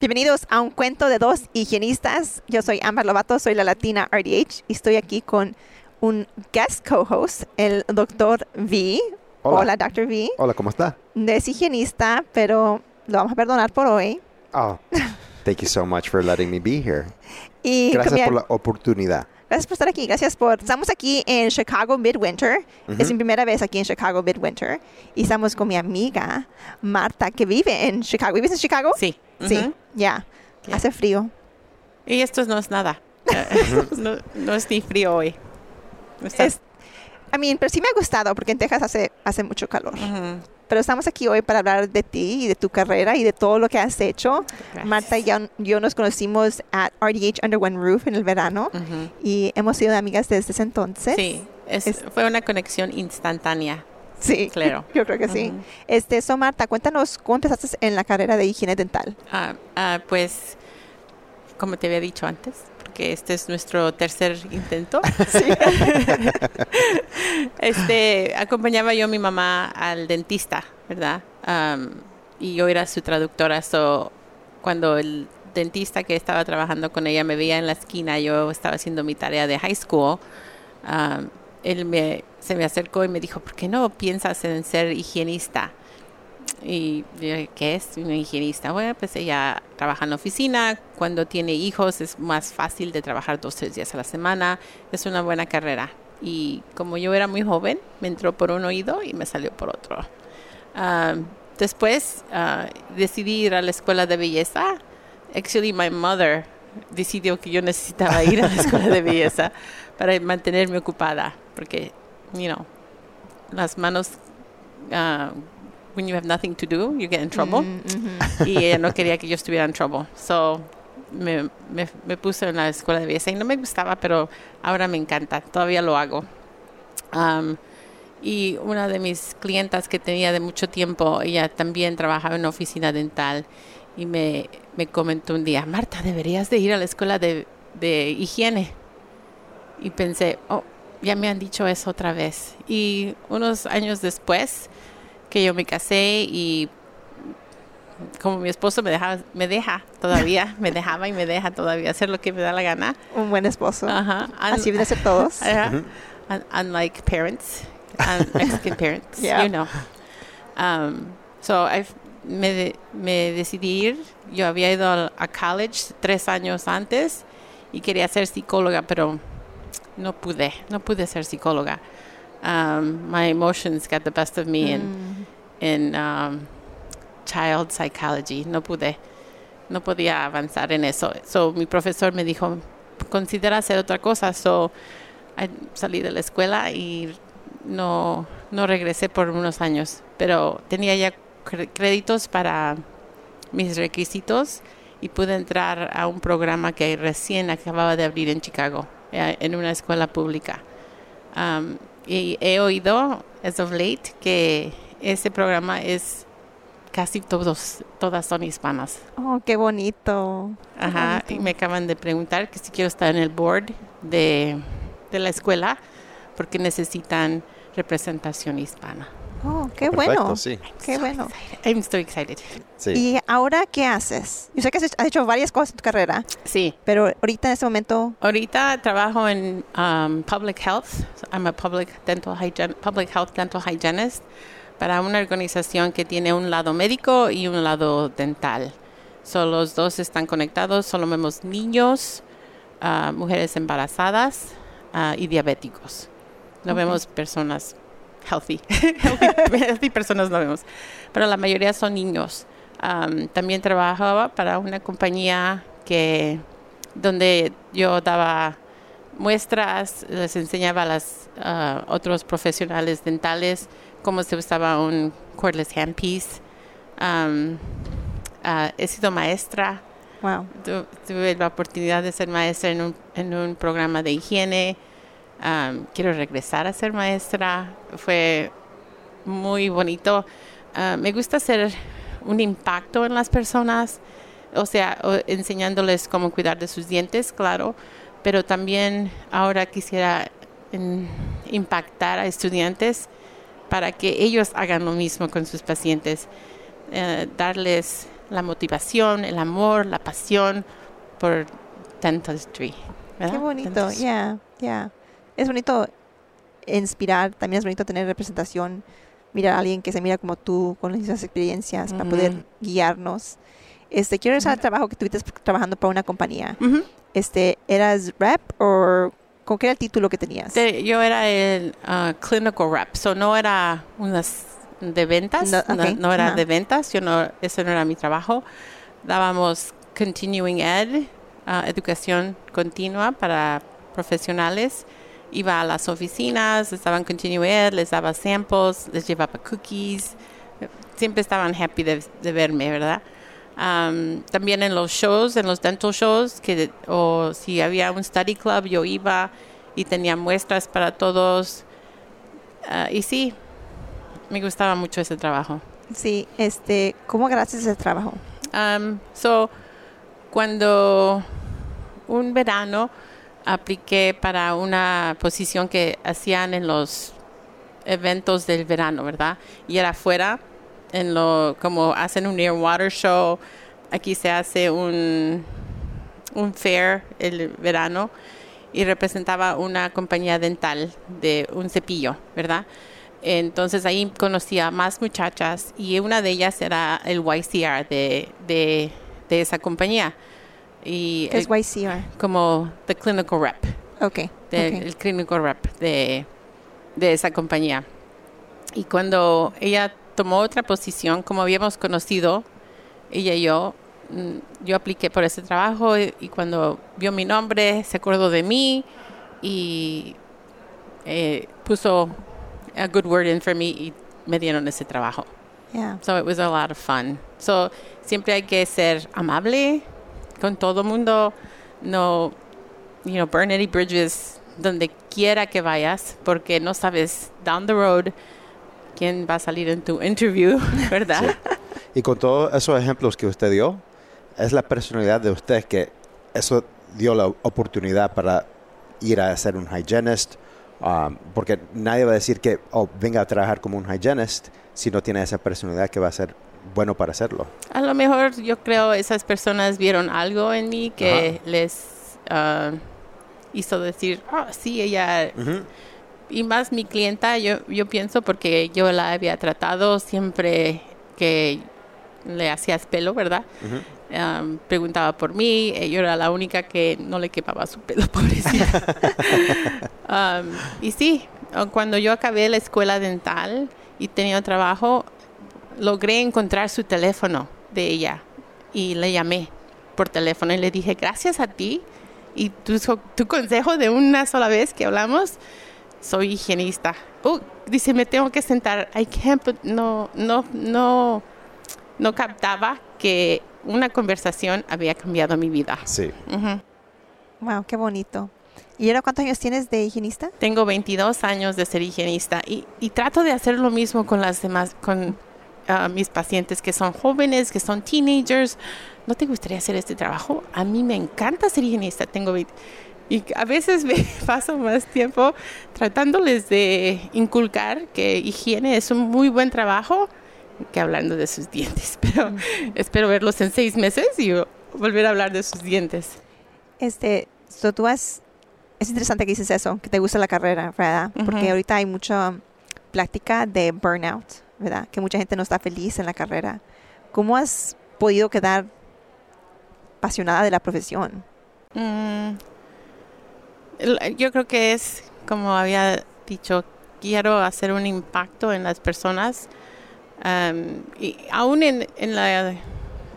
Bienvenidos a un cuento de dos higienistas. Yo soy Amber Lovato, soy la latina RDH y estoy aquí con un guest co-host, el doctor V. Hola. Dr. V. Hola, ¿cómo está? Es higienista, pero lo vamos a perdonar por hoy. Oh, thank you so much for letting me be here. Y Gracias por la oportunidad. Gracias por estar aquí. Gracias por. Estamos aquí en Chicago Midwinter. Es mi primera vez aquí en Chicago Midwinter. Y estamos con mi amiga Marta, que vive en Chicago. ¿Vives en Chicago? Sí. Sí, ujú. ya. Ya. Hace frío. Y esto no es nada. No, no es ni frío hoy. Está- Es, I mean, pero sí me ha gustado porque en Texas hace, hace mucho calor. Ujú. Pero estamos aquí hoy para hablar de ti y de tu carrera y de todo lo que has hecho. Gracias. Marta y yo, yo nos conocimos at RDH Under One Roof en el verano y hemos sido amigas desde ese entonces. Sí, es- Es- fue una conexión instantánea. Sí, Claro. Yo creo que sí. Este, so Marta, cuéntanos cómo empezaste en la carrera de higiene dental. Ah, pues, como te había dicho antes, porque este es nuestro tercer intento. este, acompañaba yo a mi mamá al dentista, ¿verdad? Y yo era su traductora. So, cuando el dentista que estaba trabajando con ella me veía en la esquina, yo estaba haciendo mi tarea de high school. él me, se me acercó y me dijo, ¿por qué no piensas en ser higienista? Y yo, ¿qué es una higienista? Bueno, pues ella trabaja en la oficina. Cuando tiene hijos es más fácil de trabajar dos, tres días a la semana. Es una buena carrera. Y como yo era muy joven, me entró por un oído y me salió por otro. Ah, después ah, decidí ir a la escuela de belleza. Actually, my mother decidió que yo necesitaba ir a la escuela de belleza para mantenerme ocupada. Porque, you know, las manos... ah, when you have nothing to do, you get in trouble. Mm, ujú. Y ella no quería que yo estuviera en trouble. So, me, me, me puse en la escuela de belleza y no me gustaba, pero ahora me encanta. Todavía lo hago. Um, y una de mis clientas que tenía de mucho tiempo, ella también trabajaba en una oficina dental y me, me comentó un día, Marta, deberías de ir a la escuela de, de higiene. Y pensé, oh, ya me han dicho eso otra vez. Y unos años después que yo me casé y como mi esposo me dejaba, me deja todavía, me dejaba y me deja todavía hacer lo que me da la gana. Un buen esposo. Ajá. Así deben ser todos. Ajá. Un- Unlike parents, un- Mexican parents, Yeah. you know. Um, so I've- me, de- me decidí ir. Yo había ido al- a college tres años antes y quería ser psicóloga, pero no pude, no pude ser psicóloga. Um, my emotions got the best of me and Mm. En um, child psychology. No pude, no podía avanzar en eso. So, mi profesor me dijo, considera hacer otra cosa. So, I- salí de la escuela y no, no regresé por unos años. Pero tenía ya créditos para mis requisitos y pude entrar a un programa que recién acababa de abrir en Chicago, eh, en una escuela pública. Um, y he oído, as of late, que ese programa es casi todos, todas son hispanas. Oh, qué bonito. Qué Ajá, y bonito. me acaban de preguntar que si quiero estar en el board de, de la escuela porque necesitan representación hispana. Oh, qué Perfecto, bueno. sí. Qué So bueno. excited. I'm so excited. Sí. ¿Y ahora qué haces? Yo sé que has hecho- varias cosas en tu carrera, Sí, pero ahorita en este momento, ahorita trabajo en um, public health. I'm a public dental hygiene, public health dental hygienist para una organización que tiene un lado médico y un lado dental. So, los dos están conectados. Solo vemos niños, ah, mujeres embarazadas ah, y diabéticos. No vemos personas healthy. healthy. healthy personas no vemos. Pero la mayoría son niños. Um, también trabajaba para una compañía que donde yo daba muestras, les enseñaba a los otros profesionales dentales cómo se usaba un cordless handpiece, um, Ah, he sido maestra. Wow. Tu- tuve la oportunidad de ser maestra en un, en un programa de higiene. Quiero regresar a ser maestra. Fue muy bonito. Ah, me gusta hacer un impacto en las personas, o sea, o- enseñándoles cómo cuidar de sus dientes, claro, pero también ahora quisiera en- impactar a estudiantes para que ellos hagan lo mismo con sus pacientes, eh, darles la motivación, el amor, la pasión por dentistry. ¿verdad? Qué bonito, ya, ya. Es bonito inspirar, también es bonito tener representación, mirar a alguien que se mira como tú, con las mismas experiencias, para poder guiarnos. Este, quiero regresar al trabajo que tuviste trabajando para una compañía. Este, ¿eras rep o con qué era el título que tenías? Te- yo era el ah, clinical rep, so no era unas de ventas, No, no, ok, no era de ventas, yo no, eso no era mi trabajo. Dábamos continuing ed, ah, educación continua para profesionales. Iba a las oficinas, les daban continuing ed, les daba samples, les llevaba cookies. Siempre estaban happy de, de verme, ¿verdad? Am, también en los shows, en los dental shows, que, o si había un study club, yo iba y tenía muestras para todos. Ah, y sí, me gustaba mucho ese trabajo. Sí, este, ¿cómo agarraste ese trabajo? Um, so, cuando un verano apliqué para una posición que hacían en los eventos del verano, ¿verdad? Y era afuera, en lo, como hacen un Near Water Show, aquí se hace un, un fair el verano y representaba una compañía dental de un cepillo, ¿verdad? Entonces ahí conocí a más muchachas y una de ellas era el YCR de, de, de esa compañía. Y ¿Qué es YCR? como the clinical rep, Ok. de- ok. el clinical rep de, de esa compañía. Y cuando ella tomó otra posición, como habíamos conocido, ella y yo, mm, yo apliqué por ese trabajo y, y cuando vio mi nombre se acordó de mí y eh, puso a good word in for me y me dieron ese trabajo. Yeah. So it was a lot of fun. So siempre hay que ser amable con todo mundo. No, you know, burn any bridges donde quiera que vayas, porque no sabes down the road quién va a salir en tu interview, ¿verdad? Y con todos esos ejemplos que usted dio, es la personalidad de usted que eso dio la oportunidad para ir a ser un hygienist, um, porque nadie va a decir que oh, venga a trabajar como un hygienist si no tiene esa personalidad que va a ser bueno para hacerlo. A lo mejor yo creo esas personas vieron algo en mí que les ah, hizo decir, oh, sí, ella y más mi clienta, yo, yo pienso porque yo la había tratado siempre que le hacías pelo, ¿verdad? Um, preguntaba por mí, yo era la única que no le quemaba su pelo, pobrecita. Um, y sí, uh, cuando yo acabé la escuela dental y tenía trabajo, logré encontrar su teléfono de ella y le llamé por teléfono y le dije, gracias a ti y tu, tu consejo de una sola vez que hablamos, soy higienista. Uh, dice, me tengo que sentar. I can't, but no, no, no, no captaba que una conversación había cambiado mi vida. Sí. Wow, qué bonito. ¿Y ahora cuántos años tienes de higienista? Tengo 22 años de ser higienista y, y trato de hacer lo mismo con las demás, con ah, mis pacientes que son jóvenes, que son teenagers. ¿No te gustaría hacer este trabajo? A mí me encanta ser higienista. Tengo 20 y a veces me paso más tiempo tratándoles de inculcar que higiene es un muy buen trabajo que hablando de sus dientes. Pero espero verlos en seis meses y volver a hablar de sus dientes. Este, so tú has, es interesante que dices eso, que te gusta la carrera, ¿verdad? Porque Ujú. ahorita hay mucha plática de burnout, ¿verdad? Que mucha gente no está feliz en la carrera. ¿Cómo has podido quedar apasionada de la profesión? Mm, yo creo que es, como había dicho, quiero hacer un impacto en las personas. Am, y aún en, en, la,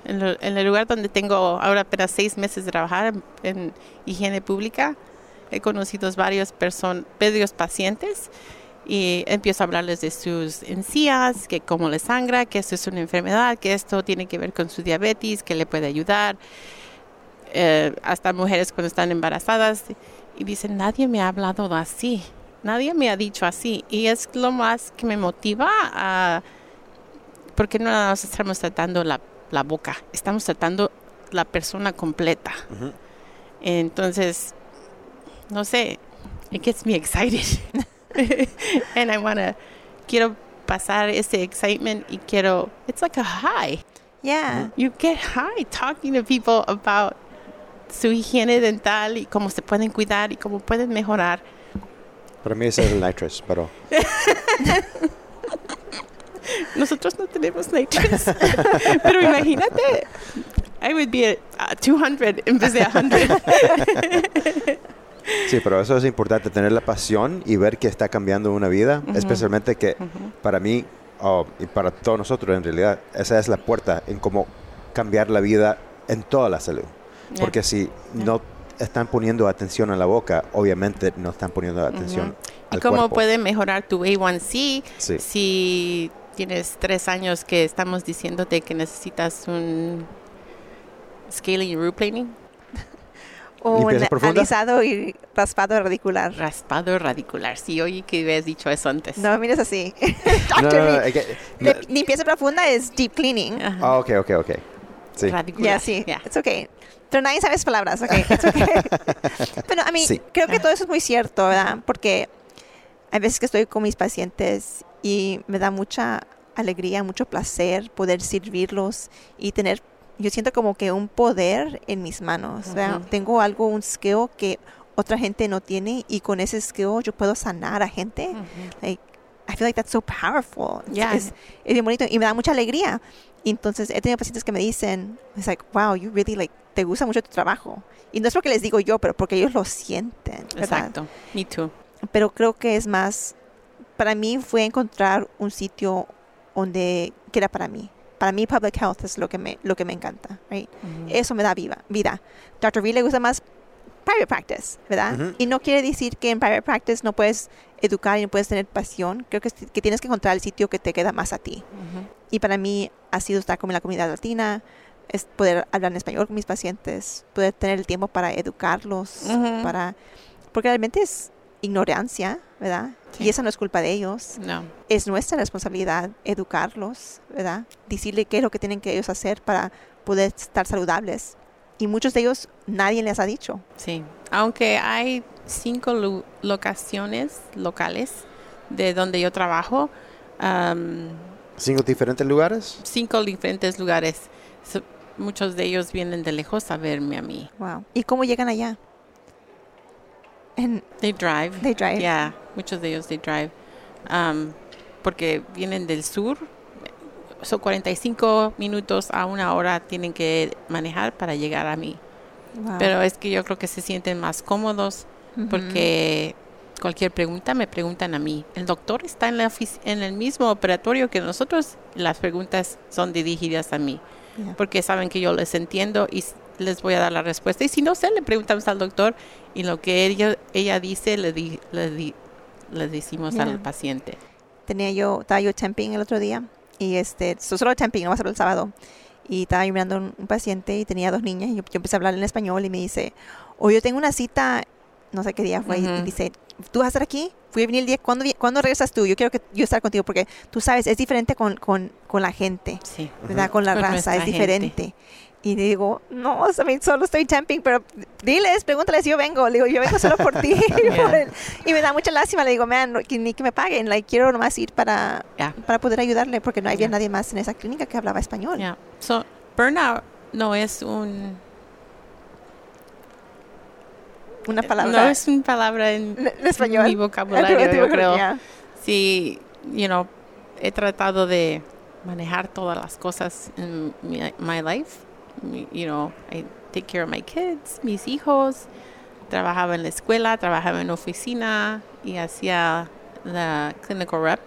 en, el lugar donde tengo ahora apenas seis meses de trabajar en, en higiene pública, he conocido varios, person, varios pacientes y empiezo a hablarles de sus encías, que cómo les sangra, que esto es una enfermedad, que esto tiene que ver con su diabetes, que le puede ayudar. Eh, hasta mujeres cuando están embarazadas y dicen, nadie me ha hablado así, nadie me ha dicho así. Y es lo más que me motiva a, porque no nos estamos tratando la, la boca, estamos tratando la persona completa. Entonces, no sé, it gets me excited. and I want to, quiero pasar ese excitement y quiero, it's like a high. Yeah. You get high talking to people about su higiene dental y cómo se pueden cuidar y cómo pueden mejorar. Para mí ese es el nitrous, pero Nosotros no tenemos nitrous. Pero imagínate, I would be at uh, 200 en vez de 100. sí, pero eso es importante, tener la pasión y ver que está cambiando una vida, especialmente que para mí oh, y para todos nosotros en realidad, esa es la puerta en cómo cambiar la vida en toda la salud. Porque si no están poniendo atención a la boca, obviamente no están poniendo atención ¿Y cómo puede mejorar tu A1C si tienes tres años que estamos diciéndote que necesitas un scaling y root planing? un alisado y raspado radicular. Raspado radicular. Sí, oye que habías dicho eso antes. No, mires así. no, no, no, limpieza profunda es deep cleaning. Ah, ok, ok, ok. Sí. Radicular. Ya, sí. Yeah. It's okay. Pero nadie sabe esas palabras, ok. okay. Pero a mí, creo que todo eso es muy cierto, ¿verdad? Porque hay veces que estoy con mis pacientes y me da mucha alegría, mucho placer poder servirlos y tener yo siento como que un poder en mis manos. Tengo algo, un skill que otra gente no tiene y con ese skill yo puedo sanar a gente. like, I feel like that's so powerful. Es, es, bien bonito y me da mucha alegría. Y entonces he tenido pacientes que me dicen, it's like, wow, you really like, te gusta mucho tu trabajo. Y no es porque les digo yo, pero porque ellos lo sienten. Exacto. Me too. Pero creo que es más, para mí fue encontrar un sitio donde, que era para mí para mí public health es lo que me, lo que me encanta, right? Eso me da viva, vida. Dr. V le gusta más private practice, ¿verdad? Y no quiere decir que en private practice no puedes educar y no puedes tener pasión. Creo que, que tienes que encontrar el sitio que te queda más a ti. Y para mí ha sido estar con la comunidad latina, es poder hablar en español con mis pacientes, poder tener el tiempo para educarlos, para... Porque realmente es ignorancia, ¿verdad? Y esa no es culpa de ellos. No. Es nuestra responsabilidad educarlos, ¿verdad? Decirle qué es lo que tienen que ellos hacer para poder estar saludables. Y muchos de ellos nadie les ha dicho. Sí. Aunque hay cinco locaciones locales de donde yo trabajo. ¿Cinco diferentes lugares? Cinco diferentes lugares. muchos de ellos vienen de lejos a verme a mí. Wow. ¿Y cómo llegan allá? they drive. They drive. Yeah, muchos de ellos they drive. Um, porque vienen del sur. Son 45 minutos a una hora tienen que manejar para llegar a mí. Pero es que yo creo que se sienten más cómodos porque cualquier pregunta me preguntan a mí. El doctor está en, la en el mismo operatorio que nosotros. Las preguntas son dirigidas a mí. Porque saben que yo les entiendo y les voy a dar la respuesta. Y si no sé, le preguntamos al doctor y lo que ella, ella dice, le, di, le, le decimos al paciente. Tenía yo, estaba yo temping el otro día y este, solo temping, no va a ser el sábado. Y estaba yo mirando un, un, paciente y tenía dos niñas y yo, empecé a hablar en español y me dice, o yo tengo una cita, no sé qué día fue, y dice, ¿tú vas a estar aquí? Fui a venir el día, ¿cuándo, ¿cuándo regresas tú? Yo quiero que yo estar contigo porque tú sabes, es diferente con, con, con la gente, sí. ¿verdad? Con la raza, es diferente. Y digo, no, solo estoy temping, pero diles, pregúntales, yo vengo. Le digo, yo vengo solo por ti. y me da mucha lástima. Le digo, man, ni que me paguen. Like, quiero nomás ir para, para poder ayudarle porque no había nadie más en esa clínica que hablaba español. So, burnout no es un... Una palabra. No es una palabra en, español. mi vocabulario, yo creo. Sí, you know, he tratado de manejar todas las cosas en mi my life you know, I take care of my kids, mis hijos. Trabajaba en la escuela, trabajaba en oficina y hacía la clinical rep.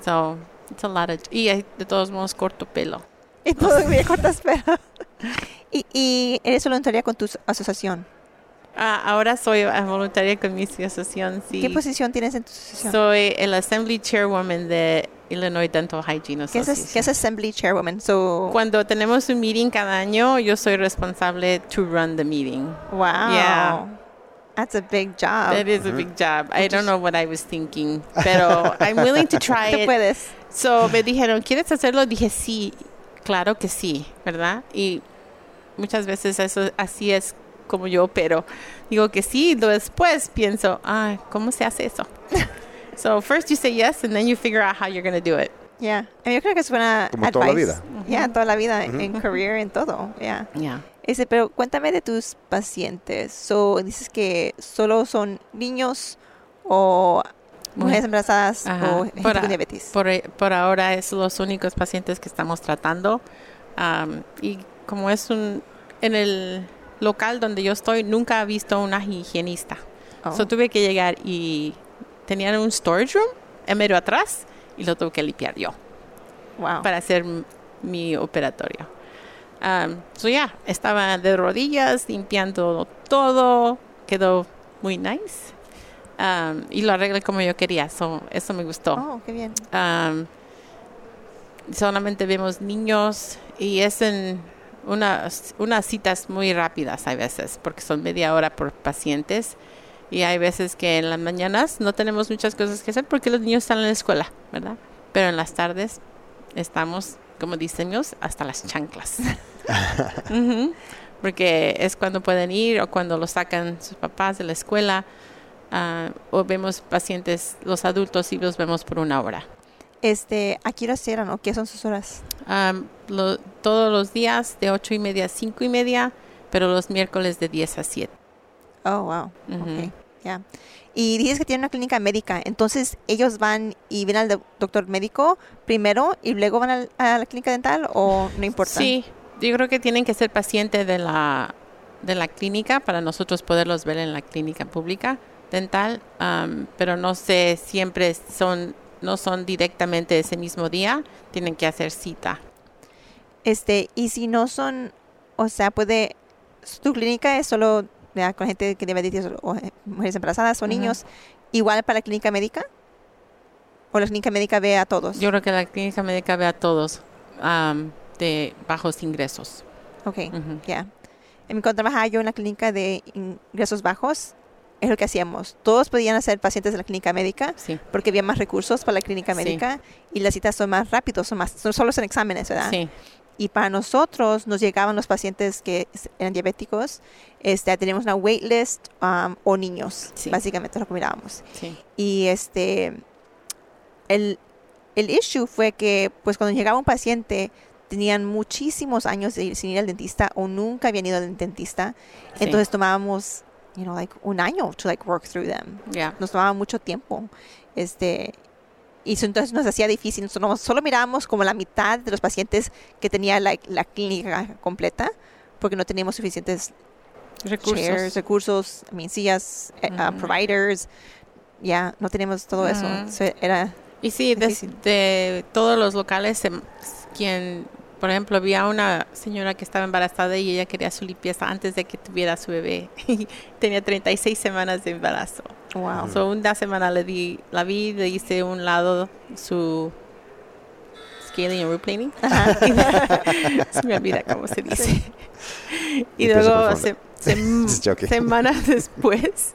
So, it's a lot of... Y de todos modos corto pelo. Y todavía cortas pelo. y, y eres voluntaria con tu asociación. Ah, ahora soy ah, voluntaria con mi asociación. Sí. ¿Qué posición tienes en tu asociación? Soy el Assembly Chairwoman de Illinois Dental Hygiene ¿Qué es, Association. qué es Assembly Chairwoman? So, Cuando tenemos un meeting cada año, yo soy responsable to run the meeting. wow. Yeah. That's a big job. That is a big job. I don't know what I was thinking, pero I'm willing to try it. puedes. So me dijeron, ¿quieres hacerlo? Dije, sí, claro que sí, ¿verdad? Y muchas veces eso así es como yo, pero digo que sí, después pienso, ah, ¿cómo se hace eso? so first you say yes, and then you figure out how you're going to do it. Yeah. Mean, yo creo que es buena Como toda la advice. vida. Yeah, toda la vida, en career, en todo. Yeah. Yeah. Ese, pero cuéntame de tus pacientes. So, dices que solo son niños o mujeres embarazadas Ajá. o gente Por, con diabetes. por, por ahora es los únicos pacientes que estamos tratando. Am, y como es un, en el local donde yo estoy, nunca he visto una higienista. Oh. So tuve que llegar y tenían un storage room en medio atrás y lo tuve que limpiar yo wow. para hacer mi operatorio. Um, so ya, estaba de rodillas limpiando todo, quedó muy nice. Um, y lo arreglé como yo quería, so, eso me gustó. Oh, qué bien. Um, solamente vemos niños y es en unas, unas citas muy rápidas hay veces, porque son media hora por pacientes. Y hay veces que en las mañanas no tenemos muchas cosas que hacer porque los niños están en la escuela, ¿verdad? Pero en las tardes estamos, como diseños, hasta las chanclas. Ujú. Porque es cuando pueden ir o cuando los sacan sus papás de la escuela. ah, o vemos pacientes, los adultos, y los vemos por una hora. Este, ¿a qué horas cierran o qué son sus horas? Am, lo- todos los días de ocho y media a cinco y media, pero los miércoles de 10 a 7. Oh, wow. Ujú. Ok, ya. Y dices que tienen una clínica médica, entonces ellos van y ven al do- doctor médico primero y luego van al- a la clínica dental o no importa. Sí, yo creo que tienen que ser pacientes de la, de la clínica para nosotros poderlos ver en la clínica pública dental, am, pero no sé, siempre son, no son directamente ese mismo día, tienen que hacer cita. Este, y si no son, o sea, puede, tu clínica es solo ¿verdad? con gente que diabetes o eh, mujeres embarazadas o niños, igual para la clínica médica? ¿O la clínica médica ve a todos? Yo creo que la clínica médica ve a todos am, de bajos ingresos. ok, Ujú. ya. En cuando trabajaba yo en la clínica de ingresos bajos, es lo que hacíamos. Todos podían ser pacientes de la clínica médica Sí, porque había más recursos para la clínica Sí. médica y las citas son más rápidos, son más, son solo son exámenes, ¿verdad? sí. Y para nosotros nos llegaban los pacientes que eran diabéticos, este, teníamos una wait list um, o niños, Sí. básicamente lo que mirábamos. sí. Y este, el, el issue fue que pues cuando llegaba un paciente tenían muchísimos años de ir sin ir al dentista o nunca habían ido al dentista, Sí. entonces tomábamos, you know, like un año to like work through them Ya. nos tomaba mucho tiempo. Este, y eso entonces nos hacía difícil. Nosotros solo mirábamos como la mitad de los pacientes que tenía la, la clínica completa porque no teníamos suficientes Recursos. recursos, I mean, sillas, eh, ah, Ujú. providers. Ya, no teníamos todo eso. So, era, Y sí, de, Difícil. todos los locales, quien, por ejemplo, había una señora que estaba embarazada y ella quería su limpieza antes de que tuviera su bebé. Tenía 36 semanas de embarazo. Wow. So, una semana le di, la vi, le hice un lado su scaling and root planing. se me olvida cómo se dice. y luego, se- sem- semanas después,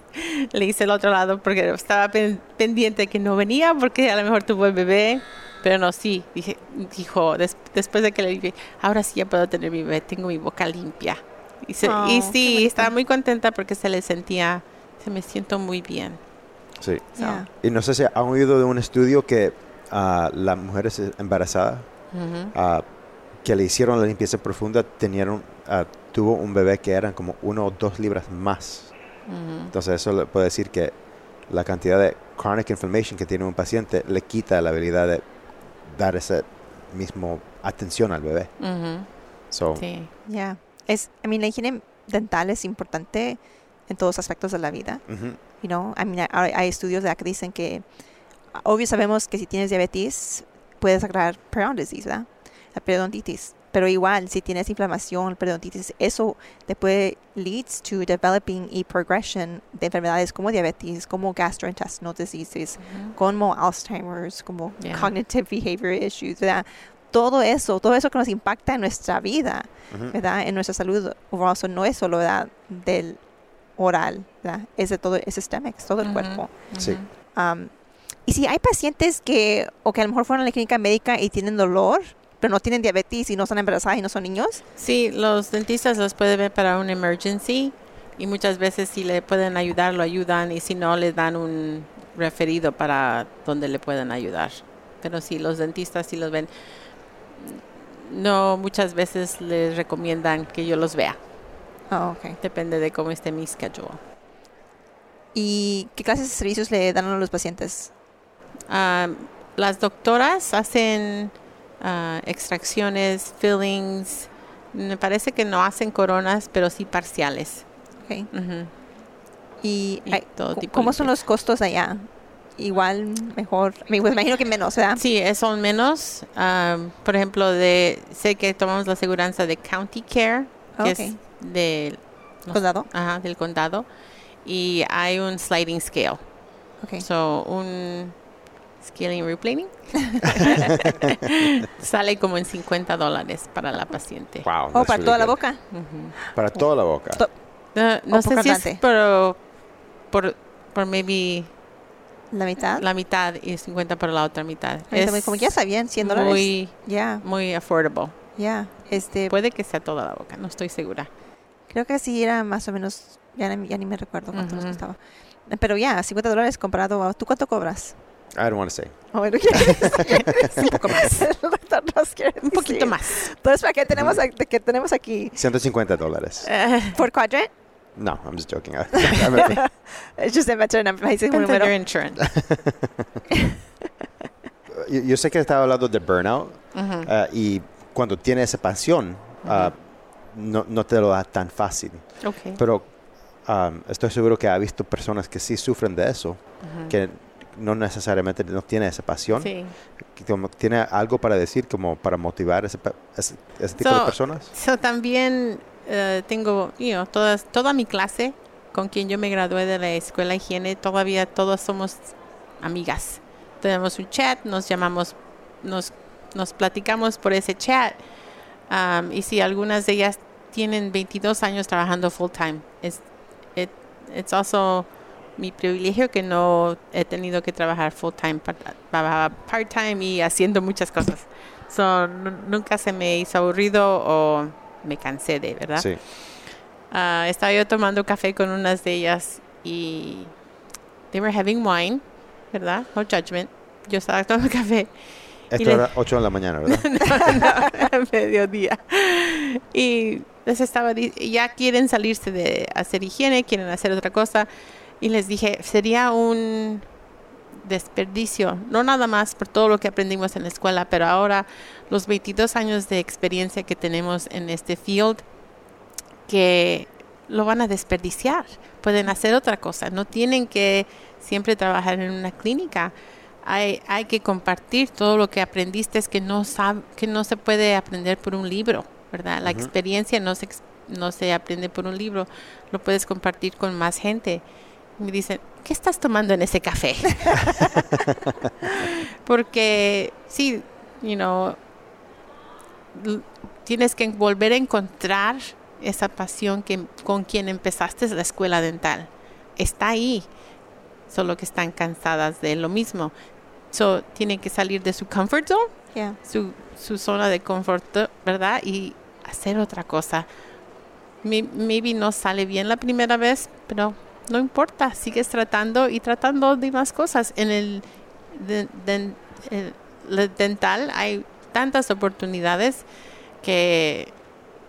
le hice el otro lado porque estaba pen- pendiente que no venía porque a lo mejor tuvo el bebé. Pero no, sí, dije, dijo, des- después de que le dije, ahora sí ya puedo tener mi bebé, tengo mi boca limpia. Y, se- Oh, y sí, estaba muy contenta porque se le sentía, se me siento muy bien. Sí. So, Yeah. Y no sé si han oído de un estudio que a las mujeres embarazadas ujú. ah, que le hicieron la limpieza profunda tenían, ah, tuvo un bebé que eran como uno o dos libras más. Ujú. Entonces eso le puede decir que la cantidad de chronic inflammation que tiene un paciente le quita la habilidad de dar esa mismo atención al bebé. Ujú, So, Sí. Yeah. Es, I mean, la higiene dental es importante en todos aspectos de la vida. ujú, You know, I mean, hay, hay estudios ¿verdad? que dicen que, obvio sabemos que si tienes diabetes, puedes agarrar periodontal disease, ¿verdad? La periodontitis. pero igual, si tienes inflamación, periodontitis, eso te puede leads to developing y progression de enfermedades como diabetes, como gastrointestinal diseases, como Alzheimer's, como Yeah. cognitive behavior issues, ¿verdad? Todo eso, todo eso que nos impacta en nuestra vida. ¿verdad? En nuestra salud no es solo ¿verdad? del oral, ¿verdad? Es de todo, es systemic, es todo el cuerpo. Sí. Um, y si hay pacientes que, o que a lo mejor fueron a la clínica médica y tienen dolor, pero no tienen diabetes y no son embarazadas y no son niños, Sí, los dentistas los pueden ver para un emergency y muchas veces si le pueden ayudar, lo ayudan y si no, le dan un referido para donde le puedan ayudar. Pero sí, los dentistas sí los ven. No, muchas veces les recomiendan que yo los vea. Ah, ok. Depende de cómo esté mi schedule. ¿Y qué clases de servicios le dan a los pacientes? Ah, las doctoras hacen ah, extracciones, fillings. Me parece que no hacen coronas, pero sí parciales. Ok. Ujú. ¿Y, Y ay, todo tipo cómo son los costos allá? Igual, mejor, me imagino que menos, ¿verdad? Sí, eh, son menos. Am, por ejemplo, de sé que tomamos la aseguranza de County Care, que Ok. es del, ¿Condado? ajá, del condado, y hay un sliding scale. Ok. So, un scaling replaning sale como en 50 dólares para la paciente. Wow. ¿O that's para really toda la boca? Para toda la boca. To- No, no ¿O sé por si es cantante? por, por, maybe ¿La mitad? la mitad y 50 por la otra mitad. También, como ya sabían, 100 dólares. muy, Ya, muy affordable. ya. Este, Puede que sea toda la boca, no estoy segura. Creo que sí era más o menos, ya, ni- ya ni me recuerdo cuánto nos Ujú. costaba. Pero ya, 50 dólares comparado a... ¿Tú cuánto cobras? I don't want to say. Oh, bueno, un poco más. Un poquito más. Entonces, ¿para qué tenemos, a- qué tenemos aquí? 150 dólares. Eh, ¿Por quadrant? No, I'm just joking. I'm- Es just a number. Un depends on número. your insurance. yo, yo sé que estaba hablando de burnout Ujú. ah, y cuando tienes esa pasión, ah, no, no te lo da tan fácil. Okay. Pero um, estoy seguro que ha visto personas que sí sufren de eso, que no necesariamente no tiene esa pasión, Sí. que como tiene algo para decir, como para motivar ese, pe- ese, ese tipo de So- personas. So, también eh, tengo, you know, todas, toda mi clase con quien yo me gradué de la escuela de higiene, todavía todos somos amigas. Tenemos un chat, nos llamamos, nos, nos platicamos por ese chat. Um, y si algunas de ellas tienen 22 años trabajando full time, es it, it's also mi privilegio que no he tenido que trabajar full time, part time y haciendo muchas cosas. So, nu- nunca se me hizo aburrido o me cansé de, ¿verdad? Sí. Ah, estaba yo tomando café con unas de ellas y they were having wine, ¿verdad? No judgment. Yo estaba tomando café Esto era 8 de la mañana, ¿verdad? no, no, mediodía. Y les estaba ya quieren salirse de hacer higiene, quieren hacer otra cosa. Y les dije, sería un desperdicio, no nada más por todo lo que aprendimos en la escuela, pero ahora los 22 años de experiencia que tenemos en este field, que lo van a desperdiciar. Pueden hacer otra cosa, no tienen que siempre trabajar en una clínica. Hay, hay que compartir todo lo que aprendiste, es que no, sab- que no se puede aprender por un libro, ¿verdad? La experiencia no se, no se aprende por un libro, lo puedes compartir con más gente. Me dicen, ¿qué estás tomando en ese café? Porque sí, you know, tienes que volver a encontrar esa pasión que, con quien empezaste la escuela dental. Está ahí, solo que están cansadas de lo mismo. So, tienen que salir de su comfort zone, Yeah. su, su zona de confort, ¿verdad? Y hacer otra cosa. May- Maybe no sale bien la primera vez, pero no importa, sigues tratando y tratando de más cosas. En el, de- dental hay tantas oportunidades que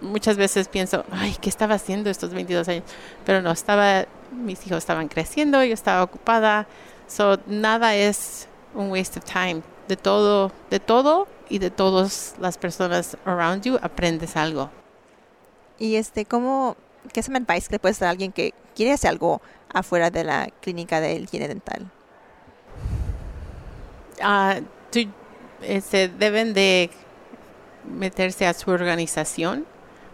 muchas veces pienso, ay, ¿qué estaba haciendo estos 22 años? Pero no, estaba, mis hijos estaban creciendo, yo estaba ocupada, so nada es un waste of time. De todo, de todo y de todas las personas around you aprendes algo. Y este, ¿cómo, qué es un advice que le puedes dar a alguien que quiere hacer algo afuera de la clínica de higiene dental? Se deben de meterse a su organización,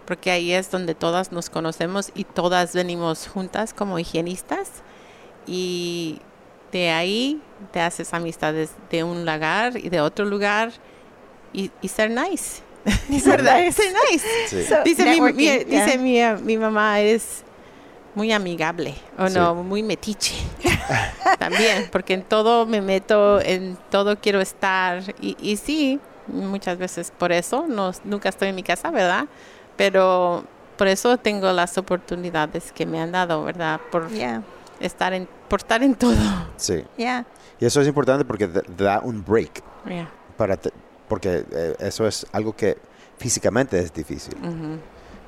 porque ahí es donde todas nos conocemos y todas venimos juntas como higienistas. Y de ahí te haces amistades de un lugar y de otro lugar y, y ser nice. Es verdad, nice. ser nice. Sí. So, Dice, mi, networking, mi- yeah. dice mi, mi mamá es muy amigable o Sí. no, muy metiche. También, porque en todo me meto, en todo quiero estar. Y, y sí, muchas veces por eso no, nunca estoy en mi casa, ¿verdad? Pero por eso tengo las oportunidades que me han dado, ¿verdad? Por Yeah, estar en, por estar en todo. Sí. yeah. Y eso es importante porque da un break. Yeah. Para te- porque eh, eso es algo que físicamente es difícil. Ujú.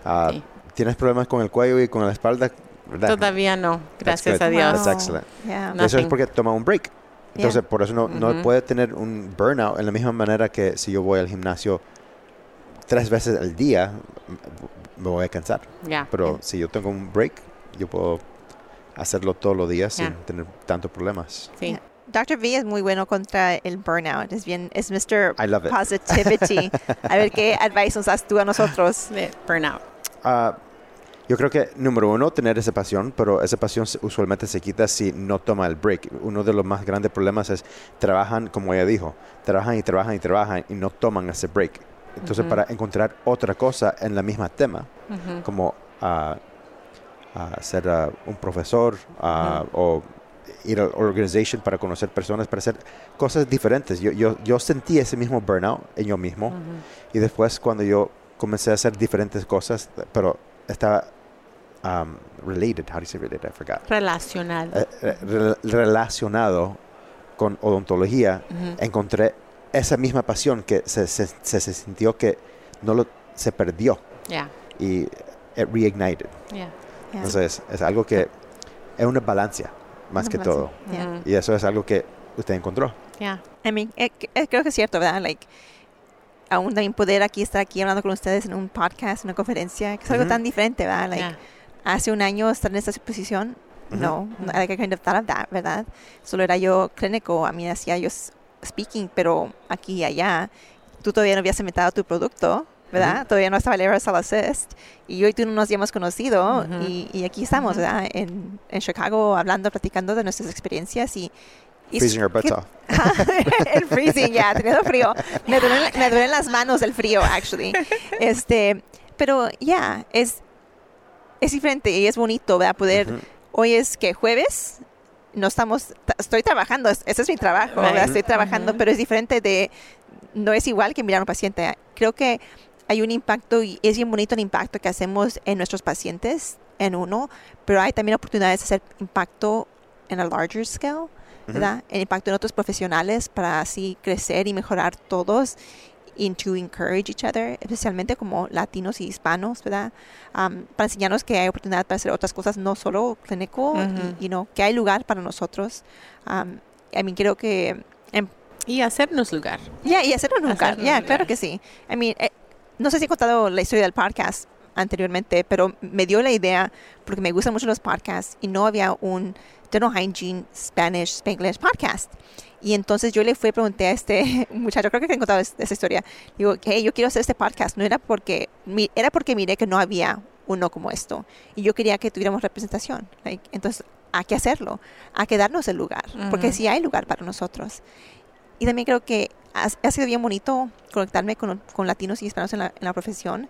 Ah, Sí. ¿Tienes problemas con el cuello y con la espalda? ¿Verdad? Todavía no, That's gracias a Dios. That's excellent. Yeah. No. Eso es porque toma un break. Entonces, por eso no, no Ujú. puede tener un burnout en la misma manera que si yo voy al gimnasio tres veces al día, me voy a cansar. Ya. Pero si yo tengo un break, yo puedo hacerlo todos los días Yeah. sin tener tantos problemas. Sí. Dr. V es muy bueno contra el burnout. Es bien, es Mr. I love it. Positivity. a ver qué advice nos das tú a nosotros. De burnout. Ah, yo creo que, número uno, tener esa pasión, pero esa pasión usualmente se quita si no toma el break. Uno de los más grandes problemas es trabajan, como ella dijo, trabajan y trabajan y trabajan y no toman ese break. Entonces, Ujú. para encontrar otra cosa en la misma tema, Ujú. como ah, ah, ser un profesor ah, o ir a organization para conocer personas, para hacer cosas diferentes. Yo, yo, yo sentí ese mismo burnout en yo mismo Ujú. y después cuando yo comencé a hacer diferentes cosas, pero estaba um, related, how do you say related? I forgot. Relacional. Eh, eh, re- relacionado con odontología, Ujú. encontré esa misma pasión que se, se, se- se sintió que no lo, se perdió Ya. y it reignited. Ya. Yeah. Entonces, es algo que es una balancia, más Una que balancia. todo. Yeah. Y eso es algo que usted encontró. Ya. I mean, eh, eh, creo que es cierto, ¿verdad? Like, aún también poder aquí estar aquí hablando con ustedes en un podcast, una conferencia, que es algo tan diferente, ¿verdad? Like, hace un año estar en esta posición, Ujú. no, like I kind of thought of that, ¿verdad? Solo era yo clínico, a mí hacía yo speaking, pero aquí y allá, tú todavía no habías inventado tu producto, ¿verdad? Ujú. Todavía no estaba el Aerosol Assist, y yo y tú no nos habíamos conocido, Ujú. y, y aquí estamos, Ujú. ¿verdad? En, en Chicago, hablando, platicando de nuestras experiencias, y... y Freezing our butts ¿qué- off. el freezing, ya, teniendo frío. Me duelen, me duelen las manos del frío, actually. Este, pero ya, es, es diferente y es bonito, ¿verdad? Poder, hoy es que jueves, no estamos, ta- estoy trabajando, es- ese es mi trabajo. Right. Estoy trabajando, Ujú. pero es diferente de, no es igual que mirar a un paciente. Creo que hay un impacto y es bien bonito el impacto que hacemos en nuestros pacientes, en uno, pero hay también oportunidades de hacer impacto en a larger scale. ¿verdad? El impacto en otros profesionales para así crecer y mejorar todos y to encourage each other, especialmente como latinos y hispanos, ¿verdad? Am, para enseñarnos que hay oportunidad para hacer otras cosas, no solo clínico, Ujú. y, you know, que hay lugar para nosotros. Um, I mean, creo que em, Y hacernos lugar. ya, y nunca. Hacerlo Ya, lugar. claro que sí. I mean, eh, no sé si he contado la historia del podcast anteriormente, pero me dio la idea porque me gustan mucho los podcasts y no había un Dental Hygiene Spanish Spanglish podcast. Y entonces yo le fui y pregunté a este muchacho, creo que he contado es- esa historia. Digo, hey, yo quiero hacer este podcast. No era porque, era porque miré que no había uno como esto. Y yo quería que tuviéramos representación. Like, entonces, hay que hacerlo. Hay que darnos el lugar. Porque sí hay lugar para nosotros. Y también creo que ha, ha sido bien bonito conectarme con, con latinos y hispanos en la, en la profesión,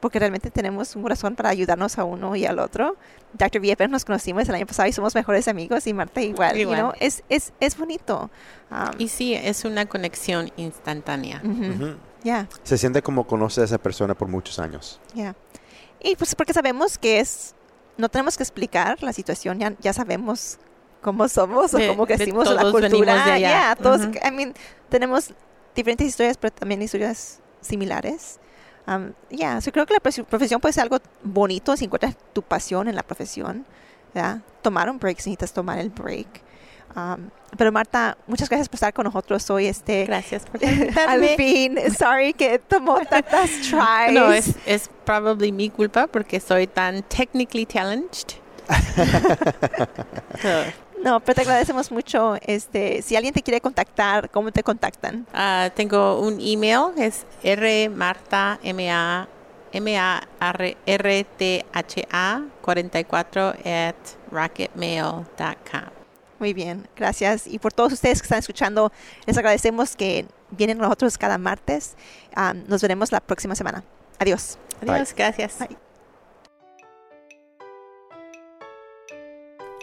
porque realmente tenemos un corazón para ayudarnos a uno y al otro. Dr. V apenas nos conocimos el año pasado y somos mejores amigos y Marta igual. you Igual. know, es, es, es bonito. Um, Y sí, es una conexión instantánea. ujú, Ujú. yeah, Se siente como conoce a esa persona por muchos años. yeah. Y pues porque sabemos que es, no tenemos que explicar la situación, ya, ya sabemos cómo somos De- o cómo crecimos la cultura. de allá. Yeah, todos, Ujú. I mean, tenemos diferentes historias, pero también historias similares. Um, yeah, so creo que la profe- profesión puede ser algo bonito si encuentras tu pasión en la profesión. ¿verdad? Tomar un break si necesitas tomar el break. Um, pero Marta, muchas gracias por estar con nosotros hoy. Este, Gracias por al invitarme. fin, sorry que tomó tantas tries. No, es, es probably mi culpa porque soy tan technically challenged. So, No, pero te agradecemos mucho. Este, si alguien te quiere contactar, ¿cómo te contactan? Ah, tengo un email, es rmarta, m a m a r r t h a 44 at rocketmail.com. Muy bien, gracias. Y por todos ustedes que están escuchando, les agradecemos que vienen con nosotros cada martes. Ah, nos veremos la próxima semana. Adiós. Adiós, gracias. Bye.